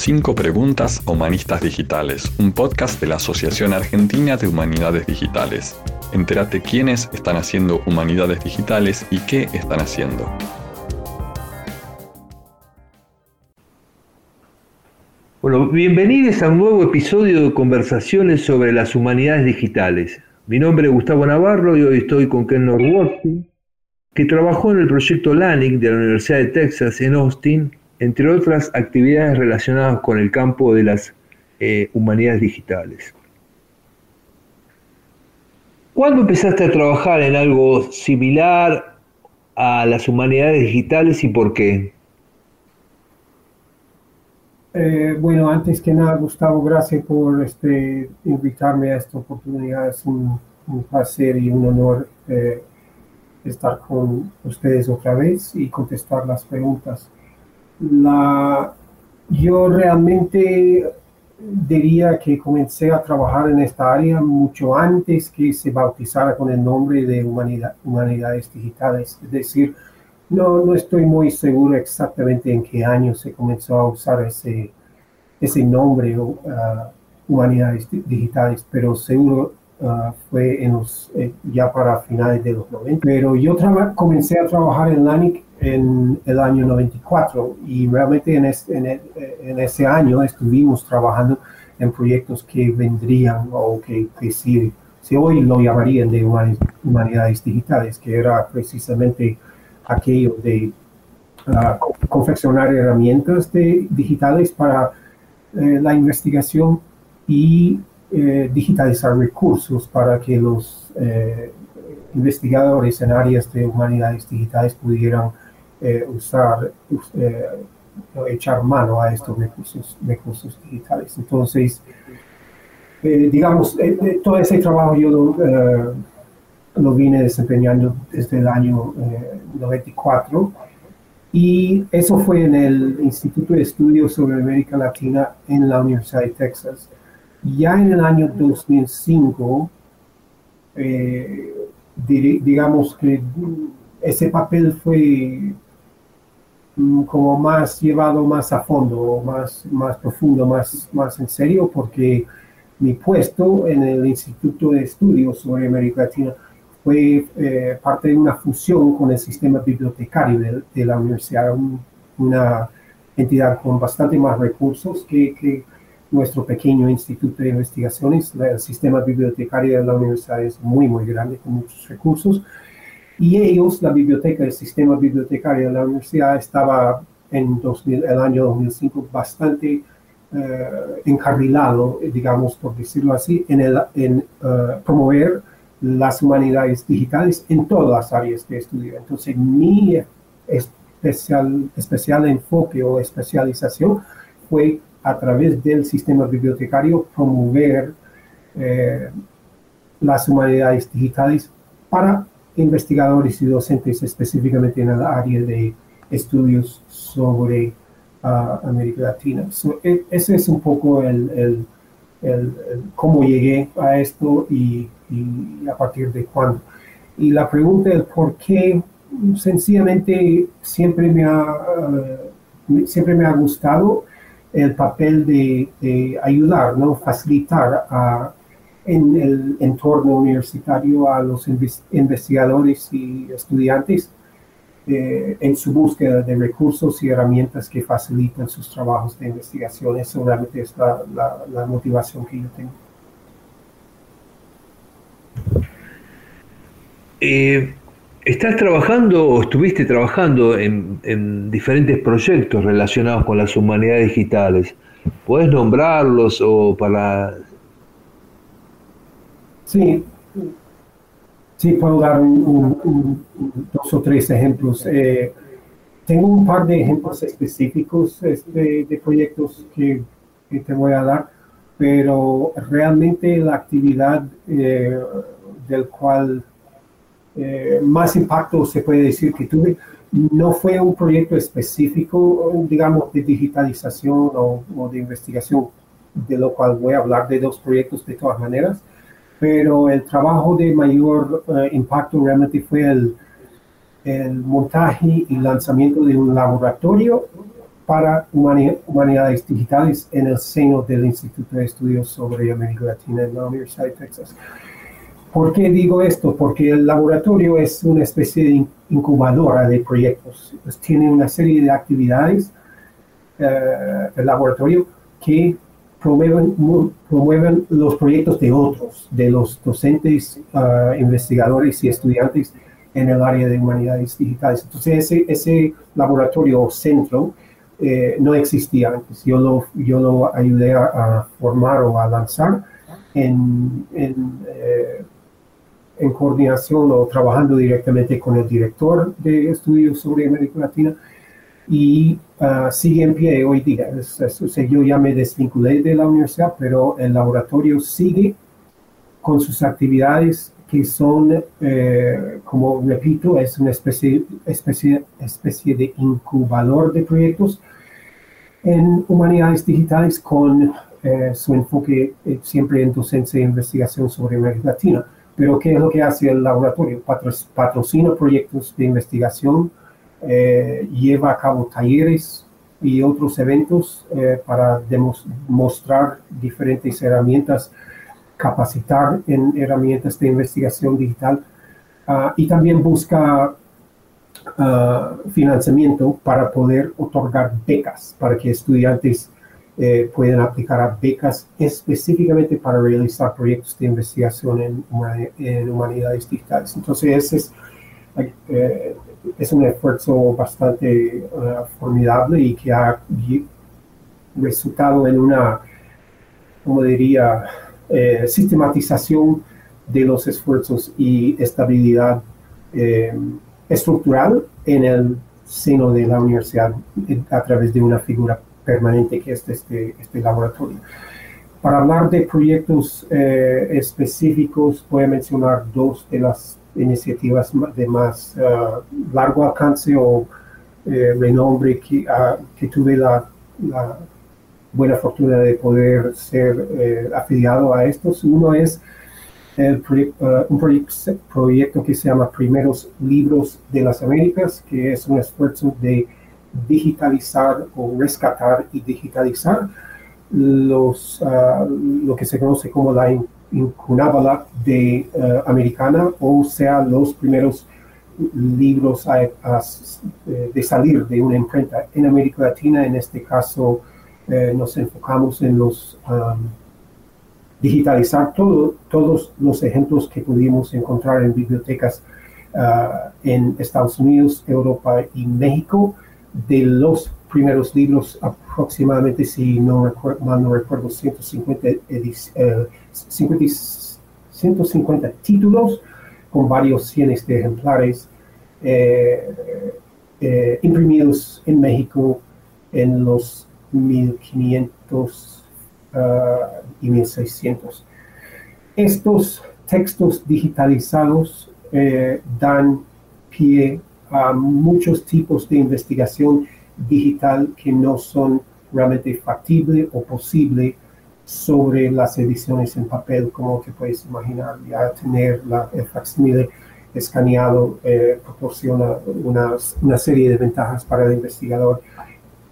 Cinco Preguntas Humanistas Digitales, un podcast de la Asociación Argentina de Humanidades Digitales. Entérate quiénes están haciendo humanidades digitales y qué están haciendo. Bueno, bienvenidos a un nuevo episodio de conversaciones sobre las humanidades digitales. Mi nombre es Gustavo Navarro y hoy estoy con Ken Norworthy, que trabajó en el proyecto LANIC de la Universidad de Texas en Austin entre otras actividades relacionadas con el campo de las eh, humanidades digitales. ¿Cuándo empezaste a trabajar en algo similar a las humanidades digitales y por qué? Eh, bueno, antes que nada, Gustavo, gracias por este, invitarme a esta oportunidad. Es un, placer y un honor eh, estar con ustedes otra vez y contestar las preguntas la, yo realmente diría que comencé a trabajar en esta área mucho antes que se bautizara con el nombre de humanidad, humanidades digitales. Es decir, no, no estoy muy seguro exactamente en qué año se comenzó a usar ese, ese nombre, uh, humanidades digitales, pero seguro uh, fue en los, eh, ya para finales de los 90. Pero yo comencé a trabajar en LANIC en el año 94 y realmente en, ese año estuvimos trabajando en proyectos que vendrían o que, que si, hoy lo llamarían de humanidades digitales, que era precisamente aquello de ah, confeccionar herramientas de, digitales para eh, la investigación y eh, digitalizar recursos para que los eh, investigadores en áreas de humanidades digitales pudieran eh, usar, eh, echar mano a estos recursos, recursos digitales. Entonces, eh, digamos, todo ese trabajo yo lo, lo, vine desempeñando desde el año 94 y eso fue en el Instituto de Estudios sobre América Latina en la Universidad de Texas. Ya en el año 2005, digamos que ese papel fue como más llevado más a fondo, más, más profundo, más, más en serio, porque mi puesto en el Instituto de Estudios sobre América Latina fue eh, parte de una fusión con el sistema bibliotecario de, la universidad, una entidad con bastante más recursos que, que, nuestro pequeño instituto de investigaciones. El sistema bibliotecario de la universidad es muy, muy grande, con muchos recursos. Y ellos, la biblioteca, el sistema bibliotecario de la universidad estaba en el año 2005 bastante eh, encarrilado, digamos, por decirlo así, en, el, en eh, promover las humanidades digitales en todas las áreas de estudio. Entonces, mi especial, especial enfoque o especialización fue a través del sistema bibliotecario promover eh, las humanidades digitales para investigadores y docentes específicamente en el área de estudios sobre ah, América Latina. E, ese es un poco el, el, cómo llegué a esto y, a partir de cuándo. Y la pregunta es por qué, sencillamente siempre me ha, ah, siempre me ha gustado el papel de, de ayudar, ¿no? facilitar a en el entorno universitario a los investigadores y estudiantes eh, en su búsqueda de recursos y herramientas que facilitan sus trabajos de investigación. Eso realmente es la, motivación que yo tengo. Eh, ¿Estás trabajando o estuviste trabajando en, en, diferentes proyectos relacionados con las humanidades digitales? ¿Puedes nombrarlos o para Sí, sí puedo dar dos o tres ejemplos. Eh, tengo un par de ejemplos específicos este, de proyectos que, te voy a dar, pero realmente la actividad eh, del cual eh, más impacto se puede decir que tuve no fue un proyecto específico, digamos, de digitalización o, o de investigación, de lo cual voy a hablar de dos proyectos de todas maneras pero el trabajo de mayor eh, impacto realmente fue el, el, montaje y lanzamiento de un laboratorio para humanidades digitales en el seno del Instituto de Estudios sobre América Latina en la Universidad de Texas. ¿Por qué digo esto? Porque el laboratorio es una especie de incubadora de proyectos. Pues tiene una serie de actividades, eh, el laboratorio, que promueven, promueven los proyectos de otros, de los docentes, uh, investigadores y estudiantes en el área de humanidades digitales. Entonces, ese, ese laboratorio o centro eh, no existía antes. Yo lo, yo lo ayudé a, formar o a lanzar en, en, eh, en, coordinación o trabajando directamente con el director de estudios sobre América Latina y uh, sigue en pie hoy día. yo ya me desvinculé de la universidad, pero el laboratorio sigue con sus actividades que son, eh, como repito, es una especie, especie, especie de incubador de proyectos en humanidades digitales con eh, su enfoque eh, siempre en docencia e investigación sobre América Latina. Pero ¿qué es lo que hace el laboratorio? patrocina proyectos de investigación, lleva a cabo talleres y otros eventos para demostrar diferentes herramientas capacitar en herramientas de investigación digital ah, y también busca ah, financiamiento para poder otorgar becas, para que estudiantes eh, puedan aplicar a becas específicamente para realizar proyectos de investigación en, humanidades digitales. Entonces, ese es, eh, es un esfuerzo bastante ah, formidable y que ha resultado en una, como diría, eh, sistematización de los esfuerzos y estabilidad eh, estructural en el seno de la universidad eh, a través de una figura permanente que es este, este laboratorio. Para hablar de proyectos específicos, voy a mencionar dos de las iniciativas de más largo alcance o renombre que, ah, que tuve la, buena fortuna de poder ser eh, afiliado a estos. Uno es el uh, un proyecto que se llama Primeros Libros de las Américas, que es un esfuerzo de digitalizar o rescatar y digitalizar los, uh, lo que se conoce como la incunábala de uh, americana, o sea, los primeros libros de salir de una imprenta en América Latina, en este caso eh, nos enfocamos en los digitalizar todo, todos los ejemplos que pudimos encontrar en bibliotecas ah, en Estados Unidos, Europa y México de los primeros libros, aproximadamente, si no recuerdo, mal no recuerdo, 150, 150 eh, títulos con varios cientos de ejemplares eh, imprimidos en México en los 1500 ah, y 1600. Estos textos digitalizados eh, dan pie a muchos tipos de investigación digital que no son realmente factible o posible sobre las ediciones en papel, como te puedes imaginar. Ya tener la, el facsimile escaneado eh, proporciona una, una, serie de ventajas para el investigador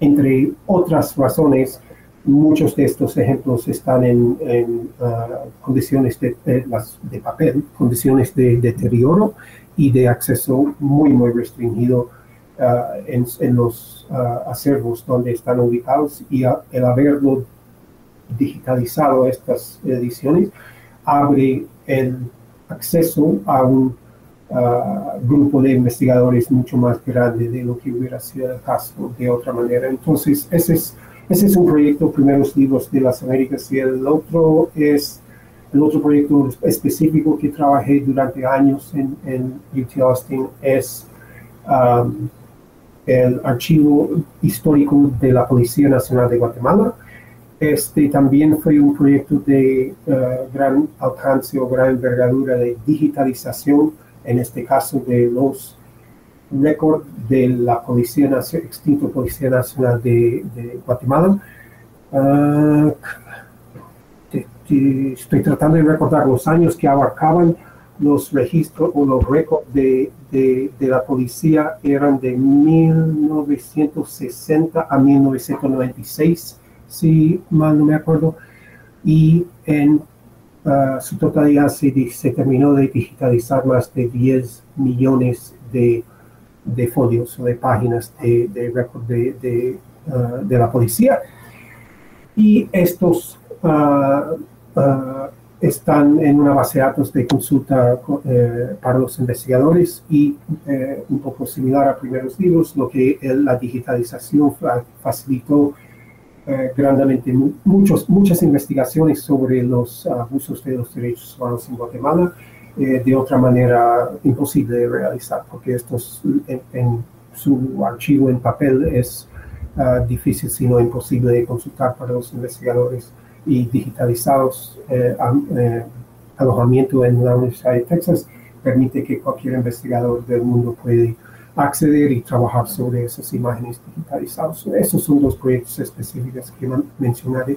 entre otras razones, muchos de estos ejemplos están en, ah, condiciones de, de, papel, condiciones de, deterioro y de acceso muy, muy restringido ah, en, los uh, acervos donde están ubicados y el haberlo digitalizado estas ediciones abre el acceso a un grupo de investigadores mucho más grande de lo que hubiera sido el caso de otra manera. Entonces, ese es, ese es un proyecto, primeros libros de las Américas, y el otro es el otro proyecto específico que trabajé durante años en, en UT Austin es um, el archivo histórico de la Policía Nacional de Guatemala. Este también fue un proyecto de uh, gran alcance o gran envergadura de digitalización en este caso de los récords de la Policía Nacional, extinto Policía Nacional de, Guatemala. Ah, estoy tratando de recordar los años que abarcaban los registros o los récords de, de, la policía eran de 1960 a 1996, si mal no me acuerdo, y en uh, su totalidad se, se, terminó de digitalizar más de 10 millones de, de folios o de páginas de, de récord de, uh, de, la policía. Y estos uh, están en una base de datos de consulta eh, para los investigadores y eh, un poco similar a primeros libros, lo que la digitalización facilitó eh, grandemente muchos, muchas investigaciones sobre los abusos de los derechos humanos en Guatemala de otra manera imposible de realizar, porque estos en, su archivo en papel es difícil, sino imposible de consultar para los investigadores y digitalizados eh, eh, alojamiento en la Universidad de Texas permite que cualquier investigador del mundo puede acceder y trabajar sobre esas imágenes digitalizadas. Esos son dos proyectos específicos que mencionaré.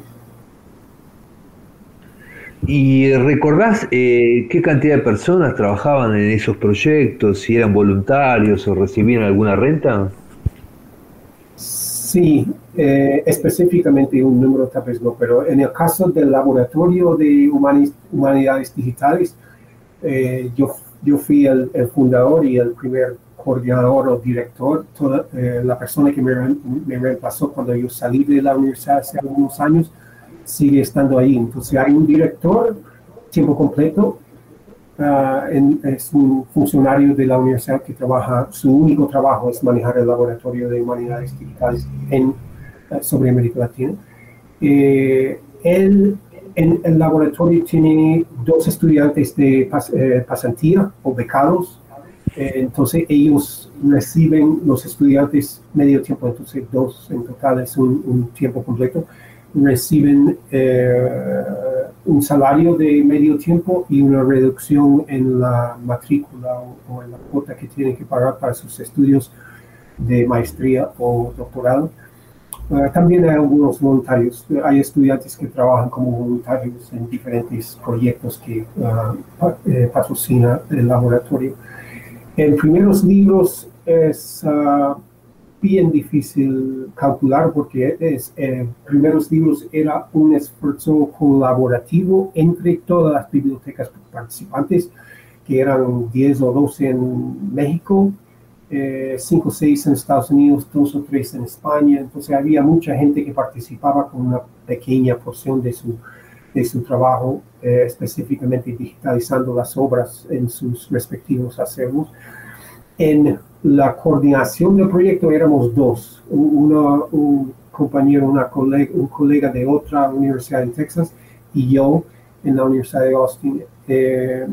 ¿Y recordás eh, qué cantidad de personas trabajaban en esos proyectos? ¿Si eran voluntarios o recibían alguna renta? Sí, eh, específicamente un número tal vez no, pero en el caso del laboratorio de humanidades digitales, eh, yo, yo fui el, fundador y el primer coordinador o director, toda, eh, la persona que me, me, reemplazó cuando yo salí de la universidad hace algunos años, sigue estando ahí. Entonces hay un director tiempo completo Ah, es un funcionario de la universidad que trabaja, su único trabajo es manejar el laboratorio de humanidades digitales en, ah, sobre América Latina. Eh, él, en el laboratorio tiene dos estudiantes de eh, pasantía o becados, eh, entonces ellos reciben los estudiantes medio tiempo, entonces dos en total es un, un tiempo completo, reciben un salario de medio tiempo y una reducción en la matrícula o, en la cuota que tienen que pagar para sus estudios de maestría o doctorado. Ah, también hay algunos voluntarios, hay estudiantes que trabajan como voluntarios en diferentes proyectos que uh, patrocina el laboratorio. En primeros libros es uh, bien difícil calcular porque es, eh, primeros libros era un esfuerzo colaborativo entre todas las bibliotecas participantes, que eran 10 o 12 en México, 5 o 6 en Estados Unidos, 2 o 3 en España. Entonces había mucha gente que participaba con una pequeña porción de su, de su trabajo, eh, específicamente digitalizando las obras en sus respectivos acervos. En la coordinación del proyecto éramos dos, un compañero, una colega, un colega de otra universidad en Texas y yo en la Universidad de Austin. Eh,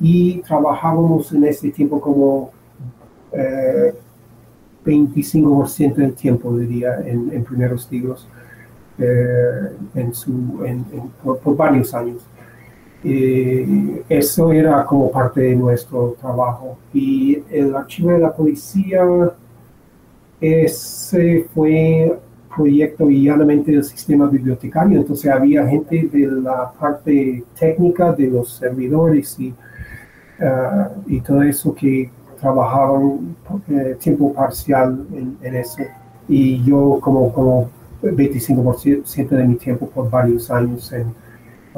y trabajábamos en ese tiempo como 25% eh, del tiempo, diría, en, en primeros siglos, eh, en su, por varios años. Eh, eso era como parte de nuestro trabajo. Y el archivo de la policía, ese fue proyecto llanamente del sistema bibliotecario, entonces había gente de la parte técnica de los servidores y, uh, y todo eso que trabajaban eh, tiempo parcial en, eso. Y yo como, como 25% de mi tiempo por varios años en,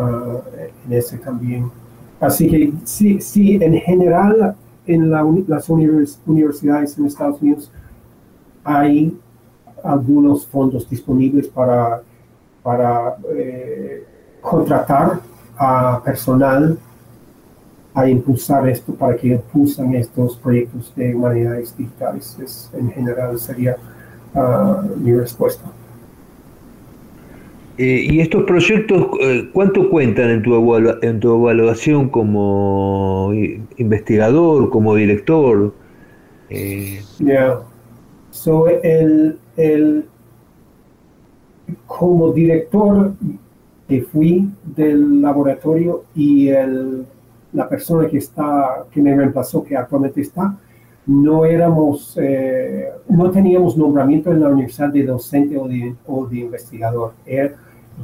Ah, en ese también. Así que sí, sí en general en las universidades en Estados Unidos hay algunos fondos disponibles para, para eh, contratar a personal a impulsar esto para que impulsen estos proyectos de humanidades digitales. en general sería ah, mi respuesta. Eh, ¿Y estos proyectos eh, cuánto cuentan en tu, en tu evaluación como investigador, como director? Eh, so, el, como director que fui del laboratorio y el, la persona que, está, que me reemplazó, que actualmente está, no éramos, no teníamos nombramiento en la universidad de docente o de, o de investigador.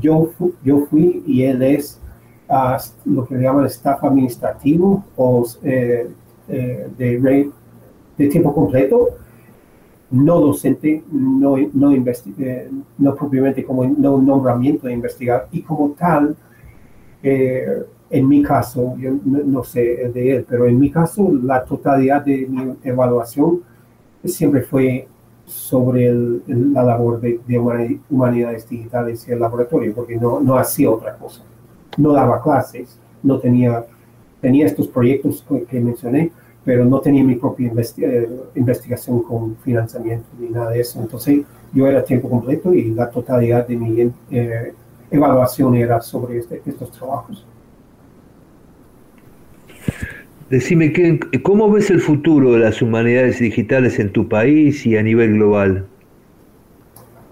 Yo, yo fui y él es a lo que le llaman staff administrativo o de, de tiempo completo, no docente, no, no, no propiamente como no nombramiento de investigar. Y como tal, en mi caso, yo no, sé de él, pero en mi caso la totalidad de mi evaluación siempre fue sobre la labor de, humanidades digitales y el laboratorio, porque no, no hacía otra cosa. No daba clases, no tenía, tenía estos proyectos que, mencioné, pero no tenía mi propia eh, investigación con financiamiento ni nada de eso. Entonces yo era tiempo completo y la totalidad de mi eh, evaluación era sobre este, estos trabajos. Decime, ¿cómo ves el futuro de las humanidades digitales en tu país y a nivel global?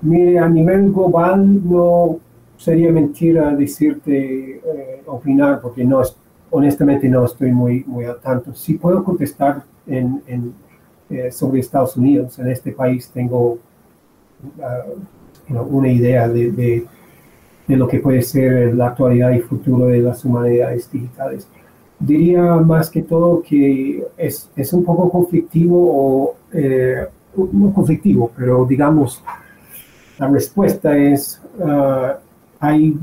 Mire, a nivel global no sería mentira decirte, eh, opinar, porque no honestamente no estoy muy, muy al tanto. Sí puedo contestar en, eh, sobre Estados Unidos. En este país tengo uh, una idea de, de, de, lo que puede ser la actualidad y futuro de las humanidades digitales diría más que todo que es, es un poco conflictivo o eh, no conflictivo, pero digamos, la respuesta es uh, hay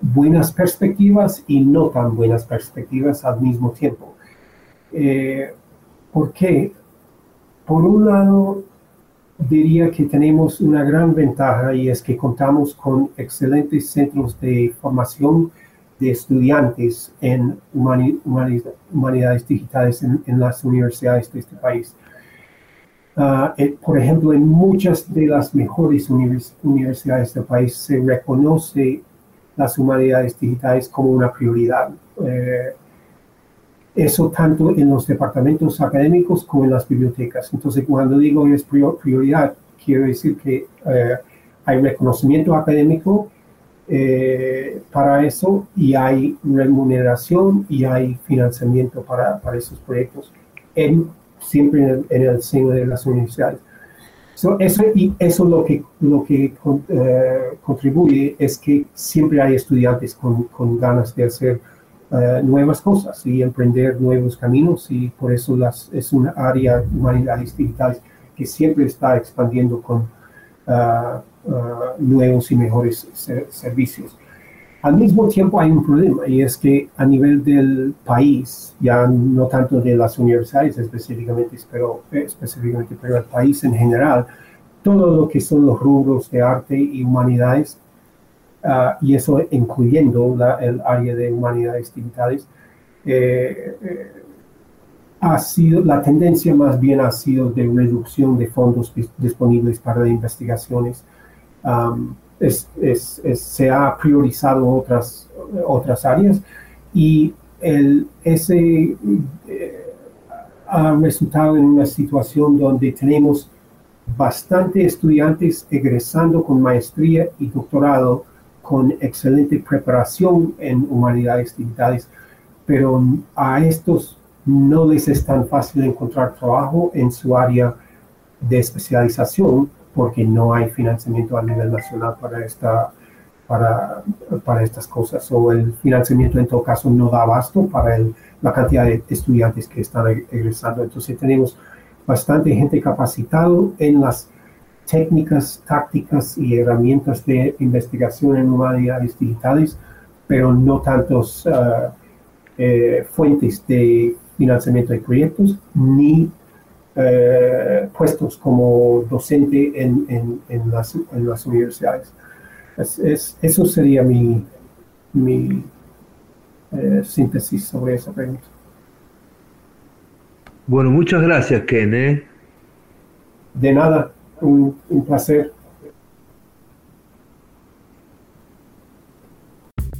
buenas perspectivas y no tan buenas perspectivas al mismo tiempo. Eh, ¿Por qué? Por un lado, diría que tenemos una gran ventaja y es que contamos con excelentes centros de formación de estudiantes en humanidades digitales en, las universidades de este país. Eh, por ejemplo, en muchas de las mejores universidades del país se reconoce las humanidades digitales como una prioridad. Eh, eso tanto en los departamentos académicos como en las bibliotecas. Entonces, cuando digo es prioridad, quiero decir que eh, hay reconocimiento académico eh, para eso y hay remuneración y hay financiamiento para, para esos proyectos, en, siempre en el, seno de las universidades. eso, y eso lo que, lo que eh, contribuye es que siempre hay estudiantes con, con ganas de hacer eh, nuevas cosas y emprender nuevos caminos y por eso las, es una área de humanidades digitales que siempre está expandiendo con uh, Uh, nuevos y mejores servicios. Al mismo tiempo hay un problema y es que a nivel del país, ya no tanto de las universidades específicamente, pero, específicamente, pero el país en general, todo lo que son los rubros de arte y humanidades, uh, y eso incluyendo el área de humanidades digitales, eh, eh, ha sido, la tendencia más bien ha sido de reducción de fondos disponibles para investigaciones se ha priorizado otras, otras áreas y ese eh, ha resultado en una situación donde tenemos bastante estudiantes egresando con maestría y doctorado con excelente preparación en humanidades digitales, pero a estos no les es tan fácil encontrar trabajo en su área de especialización porque no hay financiamiento a nivel nacional para, esta, para, para estas cosas, o el financiamiento en todo caso no da abasto para el, la cantidad de estudiantes que están egresando. Entonces tenemos bastante gente capacitado en las técnicas, tácticas y herramientas de investigación en humanidades digitales, pero no tantos uh, eh, fuentes de financiamiento de proyectos ni eh, puestos como docente en, en, en, las, en las, universidades. Es, eso sería mi, mi eh, síntesis sobre esa pregunta. Bueno, muchas gracias, Ken. ¿eh? De nada, un, un placer.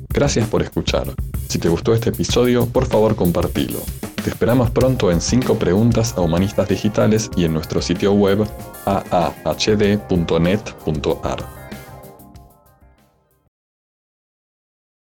Gracias por escuchar. Si te gustó este episodio, por favor compartilo. Te esperamos pronto en 5 preguntas a humanistas digitales y en nuestro sitio web aahd.net.ar.